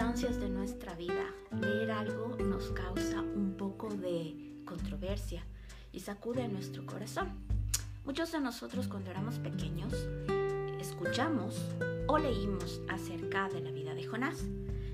de nuestra vida, leer algo nos causa un poco de controversia y sacude nuestro corazón. Muchos de nosotros cuando éramos pequeños escuchamos o leímos acerca de la vida de Jonás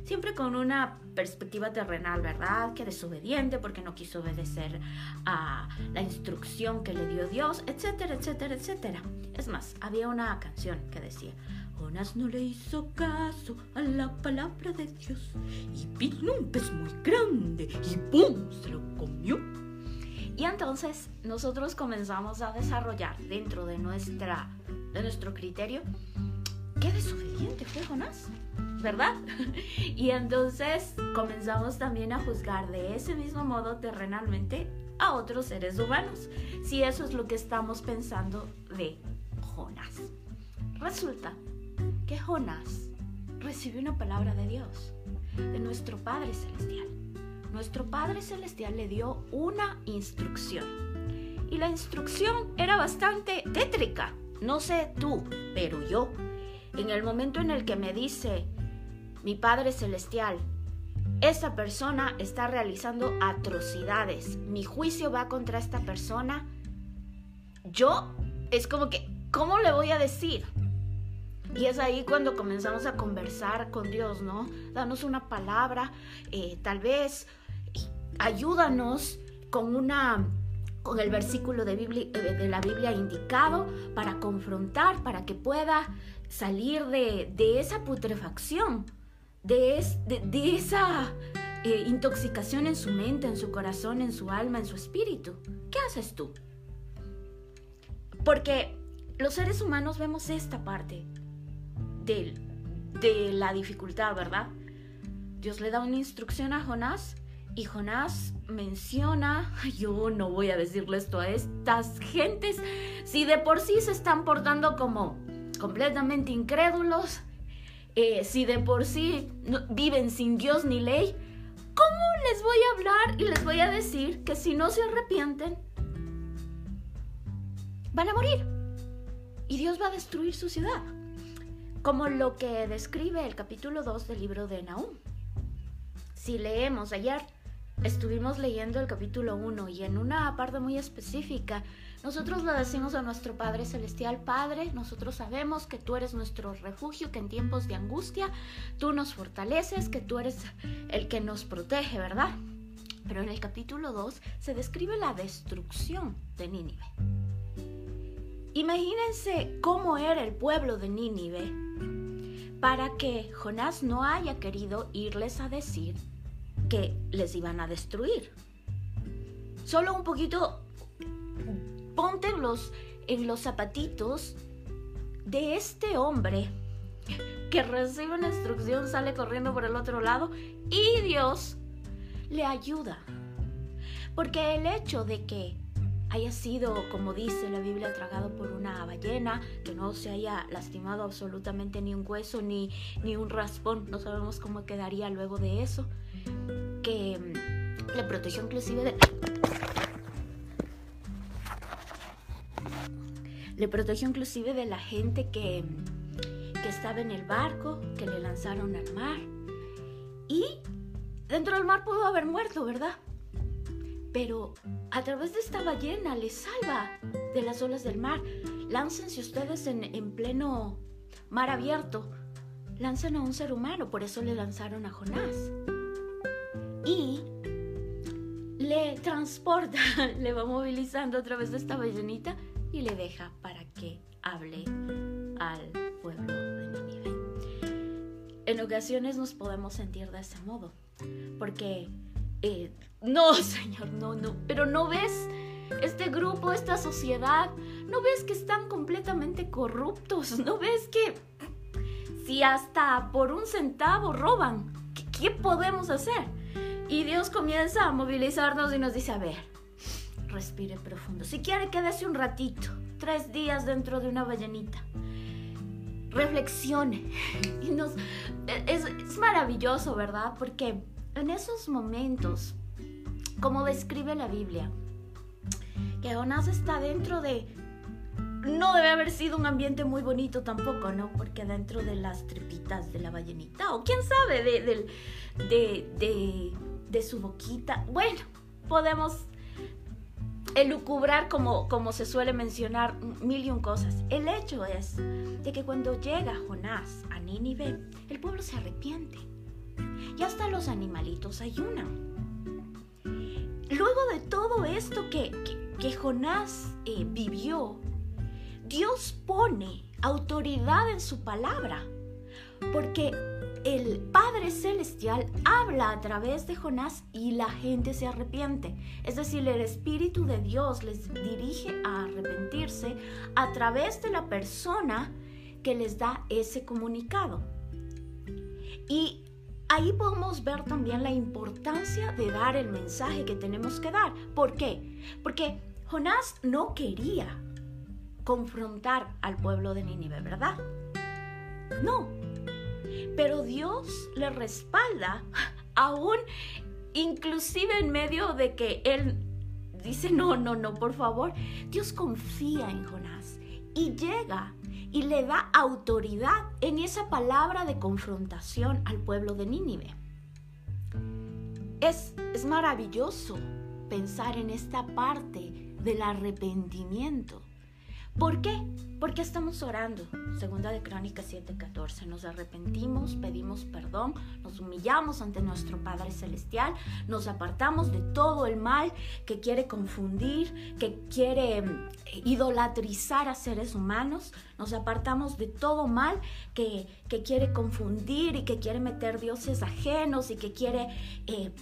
siempre con una perspectiva terrenal, ¿verdad? Que desobediente porque no quiso obedecer a la instrucción que le dio Dios, etcétera, etcétera, etcétera. Es más, había una canción que decía, Jonás no le hizo caso a la palabra de Dios y vino un pez muy grande y ¡pum! se lo comió. Y entonces nosotros comenzamos a desarrollar dentro de, nuestra, de nuestro criterio, qué desobediente fue Jonás. ¿verdad? Y entonces comenzamos también a juzgar de ese mismo modo terrenalmente a otros seres humanos, si eso es lo que estamos pensando de Jonás. Resulta que Jonás recibió una palabra de Dios, de nuestro Padre Celestial. Nuestro Padre Celestial le dio una instrucción. Y la instrucción era bastante tétrica. No sé tú, pero yo, en el momento en el que me dice, mi Padre Celestial, esta persona está realizando atrocidades, mi juicio va contra esta persona, yo es como que, ¿cómo le voy a decir? Y es ahí cuando comenzamos a conversar con Dios, ¿no? Danos una palabra, eh, tal vez ayúdanos con una con el versículo de, eh, de, la Biblia indicado para confrontar, para que pueda salir de, de esa putrefacción de, esa eh, intoxicación en su mente, en su corazón, en su alma, en su espíritu. ¿Qué haces tú? Porque los seres humanos vemos esta parte de, la dificultad, ¿verdad? Dios le da una instrucción a Jonás y Jonás menciona, yo no voy a decirle esto a estas gentes, si de por sí se están portando como completamente incrédulos, eh, si de por sí viven sin Dios ni ley, ¿cómo les voy a hablar y les voy a decir que si no se arrepienten, van a morir? Y Dios va a destruir su ciudad. Como lo que describe el capítulo 2 del libro de Nahum. Si leemos ayer, estuvimos leyendo el capítulo 1 y en una parte muy específica nosotros le decimos a nuestro Padre Celestial, Padre, nosotros sabemos que tú eres nuestro refugio, que en tiempos de angustia tú nos fortaleces, que tú eres el que nos protege, ¿verdad? Pero en el capítulo 2 se describe la destrucción de Nínive. Imagínense cómo era el pueblo de Nínive para que Jonás no haya querido irles a decir que les iban a destruir. Solo un poquito ponte los, en los zapatitos de este hombre que recibe una instrucción, sale corriendo por el otro lado y Dios le ayuda. Porque el hecho de que haya sido, como dice la Biblia, tragado por una ballena, que no se haya lastimado absolutamente ni un hueso ni, ni un raspón, no sabemos cómo quedaría luego de eso, que le protegió inclusive de Le protegió inclusive de la gente que, que estaba en el barco, que le lanzaron al mar. Y dentro del mar pudo haber muerto, ¿verdad? Pero a través de esta ballena le salva de las olas del mar. Láncense ustedes en, en pleno mar abierto. Lanzan a un ser humano, por eso le lanzaron a Jonás. Y le transporta, le va movilizando a través de esta ballenita y le deja para que hable al pueblo de Nínive. En ocasiones nos podemos sentir de ese modo, porque eh, no, Señor, no, no, pero no ves este grupo, esta sociedad, no ves que están completamente corruptos, no ves que si hasta por un centavo roban, ¿qué, podemos hacer? Y Dios comienza a movilizarnos y nos dice, a ver, respire profundo. Si quiere, quédese un ratito, tres días dentro de una ballenita. Reflexione. Y nos, es, es maravilloso, ¿verdad? Porque en esos momentos, como describe la Biblia, que Jonás está dentro de no debe haber sido un ambiente muy bonito tampoco, ¿no? Porque dentro de las tripitas de la ballenita, o quién sabe, de, de, de su boquita, bueno, podemos elucubrar como, como se suele mencionar mil y un cosas. El hecho es de que cuando llega Jonás a Nínive, el pueblo se arrepiente. Y hasta los animalitos ayunan. Luego de todo esto que, que, Jonás eh, vivió, Dios pone autoridad en su palabra. Porque el Padre Celestial habla a través de Jonás y la gente se arrepiente. Es decir, el Espíritu de Dios les dirige a arrepentirse a través de la persona que les da ese comunicado. Y ahí podemos ver también la importancia de dar el mensaje que tenemos que dar. ¿Por qué? Porque Jonás no quería confrontar al pueblo de Nínive, ¿verdad? No, pero Dios le respalda aún inclusive en medio de que él dice, no, no, no, por favor. Dios confía en Jonás y llega y le da autoridad en esa palabra de confrontación al pueblo de Nínive. Es, es maravilloso pensar en esta parte del arrepentimiento ¿Por qué? Porque estamos orando. Segunda de Crónicas 7:14. Nos arrepentimos, pedimos perdón, nos humillamos ante nuestro Padre Celestial, nos apartamos de todo el mal que quiere confundir, que quiere eh, idolatrizar a seres humanos, nos apartamos de todo mal que, quiere confundir y que quiere meter dioses ajenos y que quiere eh,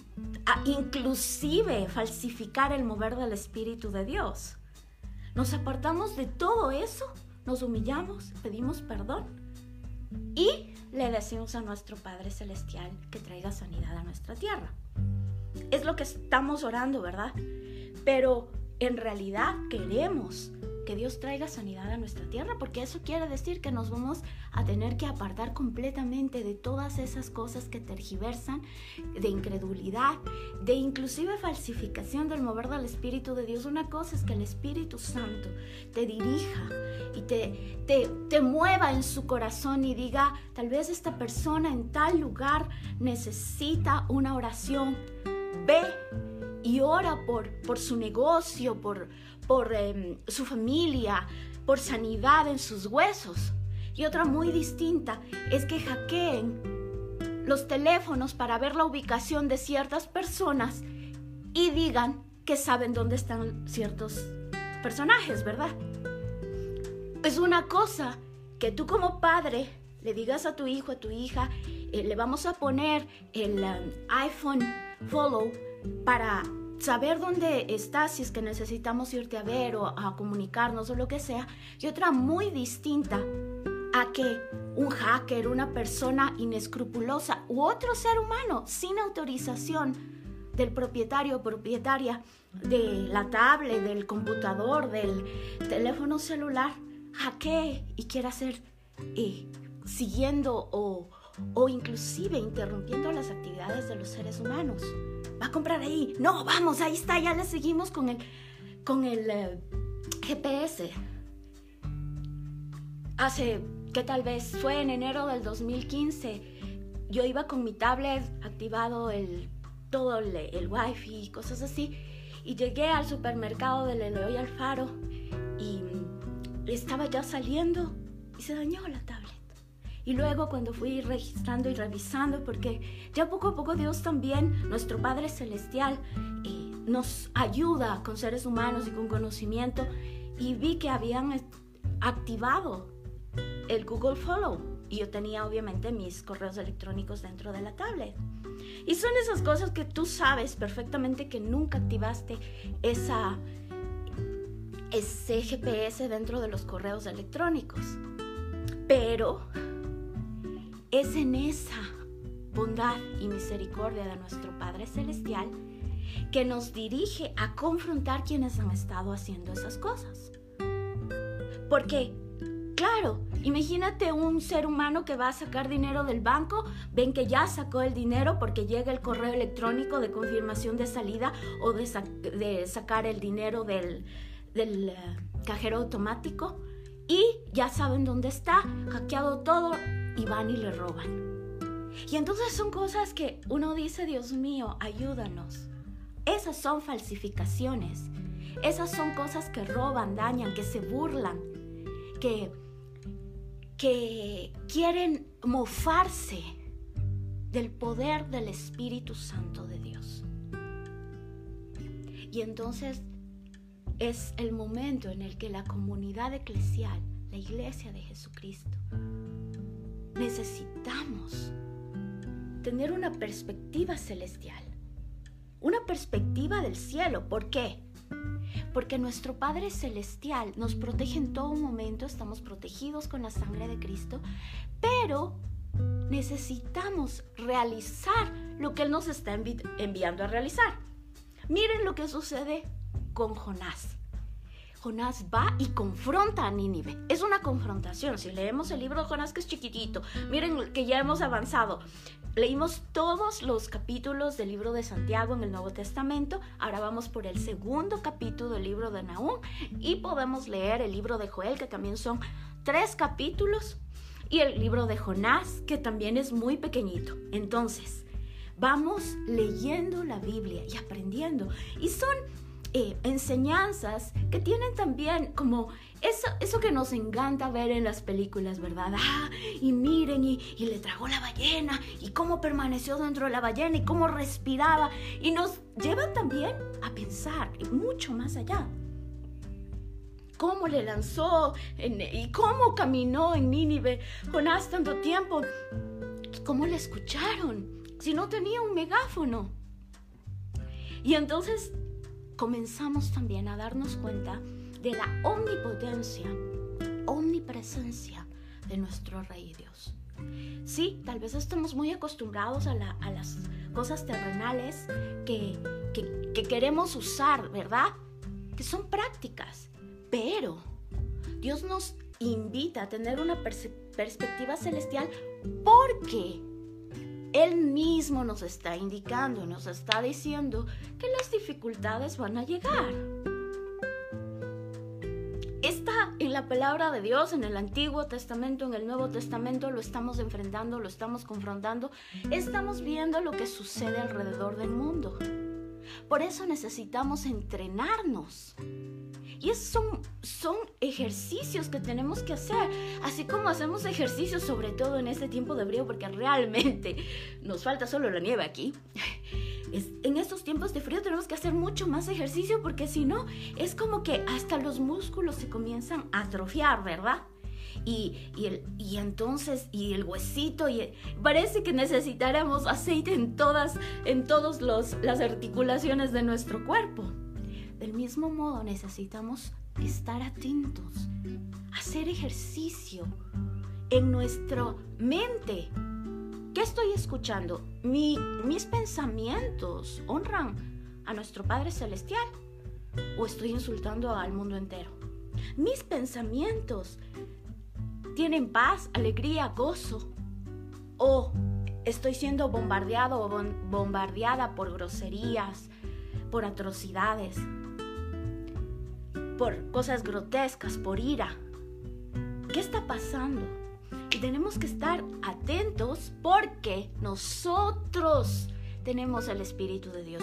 inclusive falsificar el mover del Espíritu de Dios. Nos apartamos de todo eso, nos humillamos, pedimos perdón y le decimos a nuestro Padre Celestial que traiga sanidad a nuestra tierra. Es lo que estamos orando, ¿verdad? Pero en realidad queremos que Dios traiga sanidad a nuestra tierra, porque eso quiere decir que nos vamos a tener que apartar completamente de todas esas cosas que tergiversan, de incredulidad, de inclusive falsificación del mover del Espíritu de Dios. Una cosa es que el Espíritu Santo te dirija y te, te, te mueva en su corazón y diga, tal vez esta persona en tal lugar necesita una oración. Ve y ora por, por su negocio, por, por em, su familia, por sanidad en sus huesos. Y otra muy distinta es que hackeen los teléfonos para ver la ubicación de ciertas personas y digan que saben dónde están ciertos personajes, ¿verdad? Es una cosa que tú como padre le digas a tu hijo, a tu hija, eh, le vamos a poner el um, iPhone Follow para saber dónde estás si es que necesitamos irte a ver o a comunicarnos o lo que sea, y otra muy distinta a que un hacker, una persona inescrupulosa u otro ser humano sin autorización del propietario o propietaria de la tablet, del computador, del teléfono celular, hackee y quiera hacer eh, siguiendo o, o inclusive interrumpiendo las actividades de los seres humanos va a comprar ahí. No, vamos, ahí está, ya le seguimos con el, con el eh, GPS. Hace, que tal vez fue en enero del 2015, yo iba con mi tablet activado el, todo el, el wifi y cosas así, y llegué al supermercado de Leloy Alfaro y estaba ya saliendo y se dañó la tablet. Y luego cuando fui registrando y revisando, porque ya poco a poco Dios también, nuestro Padre Celestial, eh, nos ayuda con seres humanos y con conocimiento, y vi que habían activado el Google Follow. Y yo tenía obviamente mis correos electrónicos dentro de la tablet. Y son esas cosas que tú sabes perfectamente que nunca activaste esa, ese GPS dentro de los correos electrónicos. Pero es en esa bondad y misericordia de nuestro Padre Celestial que nos dirige a confrontar quienes han estado haciendo esas cosas. Porque, claro, imagínate un ser humano que va a sacar dinero del banco, ven que ya sacó el dinero porque llega el correo electrónico de confirmación de salida o de, sacar el dinero del, eh, cajero automático y ya saben dónde está, hackeado todo y van y le roban. Y entonces son cosas que uno dice, Dios mío, ayúdanos. Esas son falsificaciones. Esas son cosas que roban, dañan, que se burlan, que, que quieren mofarse del poder del Espíritu Santo de Dios. Y entonces es el momento en el que la comunidad eclesial, la iglesia de Jesucristo, necesitamos tener una perspectiva celestial, una perspectiva del cielo. ¿Por qué? Porque nuestro Padre Celestial nos protege en todo momento, estamos protegidos con la sangre de Cristo, pero necesitamos realizar lo que Él nos está enviando a realizar. Miren lo que sucede con Jonás. Jonás va y confronta a Nínive. Es una confrontación. Si leemos el libro de Jonás, que es chiquitito, miren que ya hemos avanzado. Leímos todos los capítulos del libro de Santiago en el Nuevo Testamento. Ahora vamos por el segundo capítulo del libro de Nahum y podemos leer el libro de Joel, que también son tres capítulos, y el libro de Jonás, que también es muy pequeñito. Entonces, vamos leyendo la Biblia y aprendiendo. Y son eh, enseñanzas que tienen también como eso, eso que nos encanta ver en las películas, ¿verdad? Ah, y miren, y, y le tragó la ballena, y cómo permaneció dentro de la ballena, y cómo respiraba, y nos lleva también a pensar mucho más allá cómo le lanzó y cómo caminó en Nínive Jonás tanto tiempo. ¿Cómo le escucharon? Si no tenía un megáfono. Y entonces comenzamos también a darnos cuenta de la omnipotencia, omnipresencia de nuestro Rey Dios. Sí, tal vez estamos muy acostumbrados a, las cosas terrenales que, que queremos usar, ¿verdad? Que son prácticas, pero Dios nos invita a tener una perspectiva celestial porque él mismo nos está indicando, nos está diciendo que las dificultades van a llegar. Está en la palabra de Dios, en el Antiguo Testamento, en el Nuevo Testamento, lo estamos enfrentando, lo estamos confrontando, estamos viendo lo que sucede alrededor del mundo. Por eso necesitamos entrenarnos y son, son ejercicios que tenemos que hacer, así como hacemos ejercicios sobre todo en este tiempo de frío, porque realmente nos falta solo la nieve aquí. en estos tiempos de frío tenemos que hacer mucho más ejercicio porque si no, es como que hasta los músculos se comienzan a atrofiar, ¿verdad? Y, el, y, entonces, y el huesito, y parece que necesitáramos aceite en todas, en todas las articulaciones de nuestro cuerpo. Del mismo modo necesitamos estar atentos, hacer ejercicio en nuestra mente. ¿Qué estoy escuchando? ¿Mis pensamientos honran a nuestro Padre Celestial? ¿O estoy insultando al mundo entero? Mis pensamientos tienen paz, alegría, gozo. ¿O estoy siendo bombardeado o bombardeada por groserías, por atrocidades, por cosas grotescas, por ira. ¿Qué está pasando? Y tenemos que estar atentos porque nosotros tenemos el Espíritu de Dios.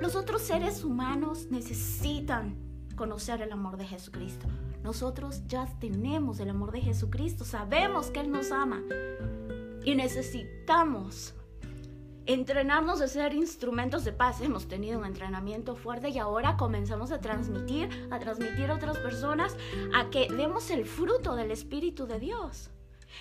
Los otros seres humanos necesitan conocer el amor de Jesucristo. Nosotros ya tenemos el amor de Jesucristo, sabemos que Él nos ama y necesitamos entrenarnos a ser instrumentos de paz. Hemos tenido un entrenamiento fuerte y ahora comenzamos a transmitir, a transmitir a otras personas, a que demos el fruto del Espíritu de Dios.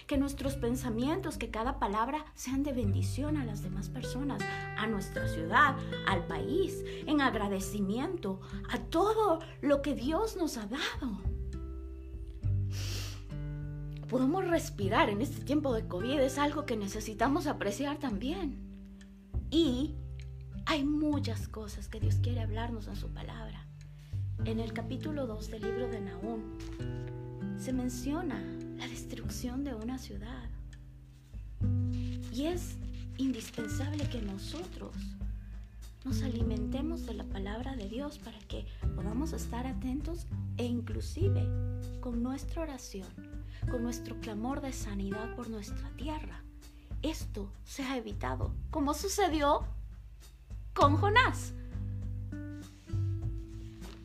Que nuestros pensamientos, que cada palabra sean de bendición a las demás personas, a nuestra ciudad, al país, en agradecimiento a todo lo que Dios nos ha dado. Podemos respirar en este tiempo de COVID, es algo que necesitamos apreciar también. Y hay muchas cosas que Dios quiere hablarnos en su palabra. En el capítulo 2 del libro de Nahum se menciona la destrucción de una ciudad. Y es indispensable que nosotros nos alimentemos de la palabra de Dios para que podamos estar atentos e inclusive con nuestra oración, con nuestro clamor de sanidad por nuestra tierra, esto se ha evitado, como sucedió con Jonás.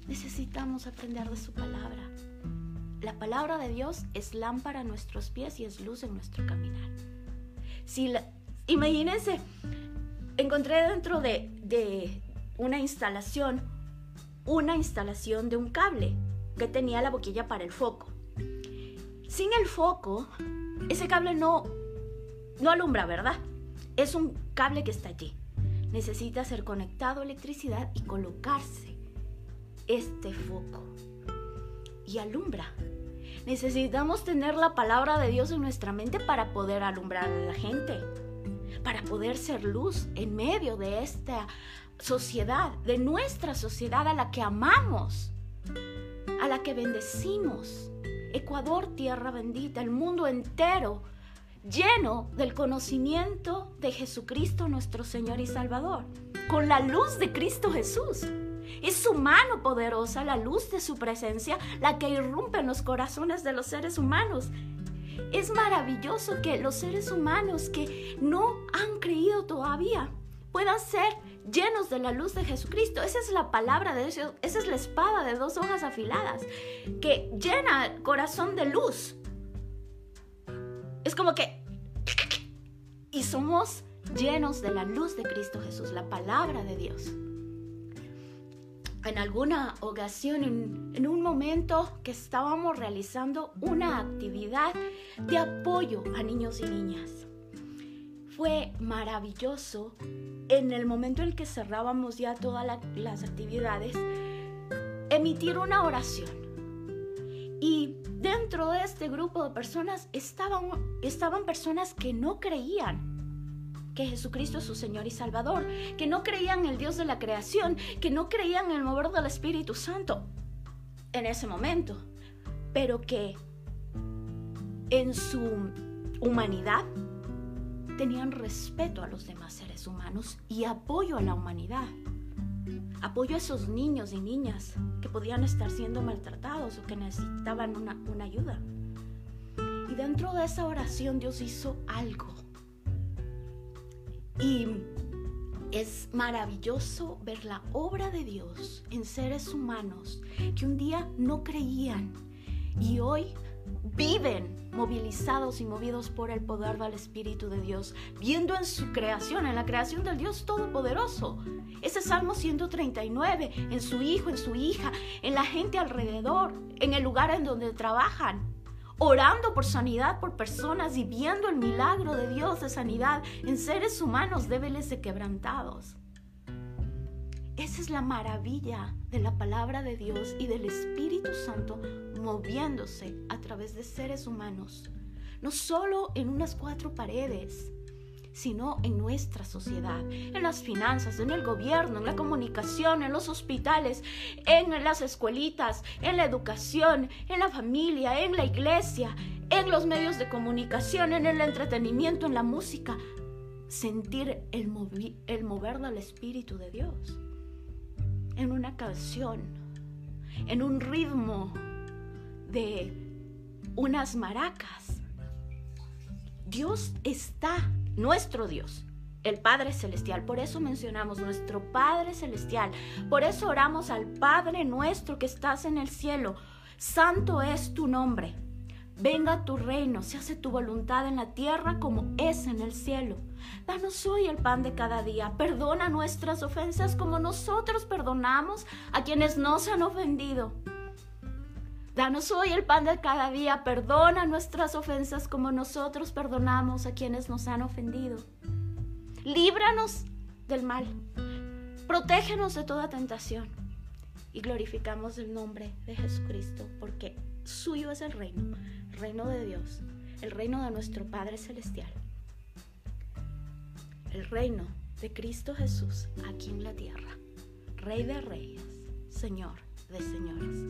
Necesitamos aprender de su palabra. La palabra de Dios es lámpara a nuestros pies y es luz en nuestro caminar. Si imagínense, encontré dentro de, de una instalación, una instalación de un cable que tenía la boquilla para el foco. Sin el foco, ese cable no, no alumbra, ¿verdad? Es un cable que está allí. Necesita ser conectado a electricidad y colocarse este foco y alumbra. Necesitamos tener la palabra de Dios en nuestra mente para poder alumbrar a la gente, para poder ser luz en medio de esta sociedad, de nuestra sociedad a la que amamos, a la que bendecimos. Ecuador, tierra bendita, el mundo entero lleno del conocimiento de Jesucristo nuestro Señor y Salvador, con la luz de Cristo Jesús. Es su mano poderosa, la luz de su presencia, la que irrumpe en los corazones de los seres humanos. Es maravilloso que los seres humanos que no han creído todavía puedan ser llenos de la luz de Jesucristo. Esa es la palabra de Dios, esa es la espada de dos hojas afiladas que llena el corazón de luz. Es como que... Y somos llenos de la luz de Cristo Jesús, la palabra de Dios en alguna ocasión, en, un momento que estábamos realizando una actividad de apoyo a niños y niñas. Fue maravilloso en el momento en que cerrábamos ya todas las actividades, emitir una oración. Y dentro de este grupo de personas estaban, estaban personas que no creían que Jesucristo es su Señor y Salvador, que no creían en el Dios de la creación, que no creían en el mover del Espíritu Santo en ese momento, pero que en su humanidad tenían respeto a los demás seres humanos y apoyo a la humanidad. Apoyo a esos niños y niñas que podían estar siendo maltratados o que necesitaban una, una ayuda. Y dentro de esa oración Dios hizo algo y es maravilloso ver la obra de Dios en seres humanos que un día no creían y hoy viven movilizados y movidos por el poder del Espíritu de Dios, viendo en su creación, en la creación del Dios Todopoderoso. Ese Salmo 139, en su hijo, en su hija, en la gente alrededor, en el lugar en donde trabajan orando por sanidad por personas y viendo el milagro de Dios de sanidad en seres humanos débiles y quebrantados. Esa es la maravilla de la palabra de Dios y del Espíritu Santo moviéndose a través de seres humanos, no solo en unas cuatro paredes, sino en nuestra sociedad, en las finanzas, en el gobierno, en la comunicación, en los hospitales, en las escuelitas, en la educación, en la familia, en la iglesia, en los medios de comunicación, en el entretenimiento, en la música. Sentir el, mover del Espíritu de Dios en una canción, en un ritmo de unas maracas. Dios está nuestro Dios, el Padre Celestial. Por eso mencionamos nuestro Padre Celestial. Por eso oramos al Padre nuestro que estás en el cielo. Santo es tu nombre. Venga tu reino, se hace tu voluntad en la tierra como es en el cielo. Danos hoy el pan de cada día. Perdona nuestras ofensas como nosotros perdonamos a quienes nos han ofendido. Danos hoy el pan de cada día, perdona nuestras ofensas como nosotros perdonamos a quienes nos han ofendido. Líbranos del mal, protégenos de toda tentación. Y glorificamos el nombre de Jesucristo porque suyo es el reino, el reino de Dios, el reino de nuestro Padre Celestial, el reino de Cristo Jesús aquí en la tierra, Rey de Reyes, Señor de Señores.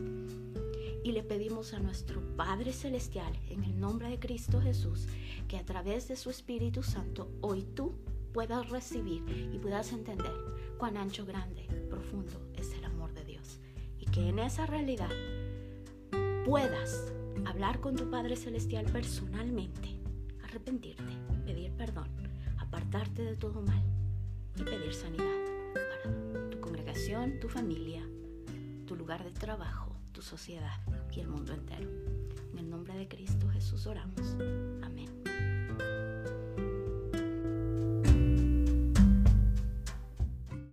Y le pedimos a nuestro Padre Celestial, en el nombre de Cristo Jesús, que a través de su Espíritu Santo hoy tú puedas recibir y puedas entender cuán ancho, grande, profundo es el amor de Dios. Y que en esa realidad puedas hablar con tu Padre Celestial personalmente, arrepentirte, apartarte de todo mal y pedir sanidad para tu congregación, tu familia, tu lugar de trabajo, tu sociedad y el mundo entero. En el nombre de Cristo Jesús oramos. Amén.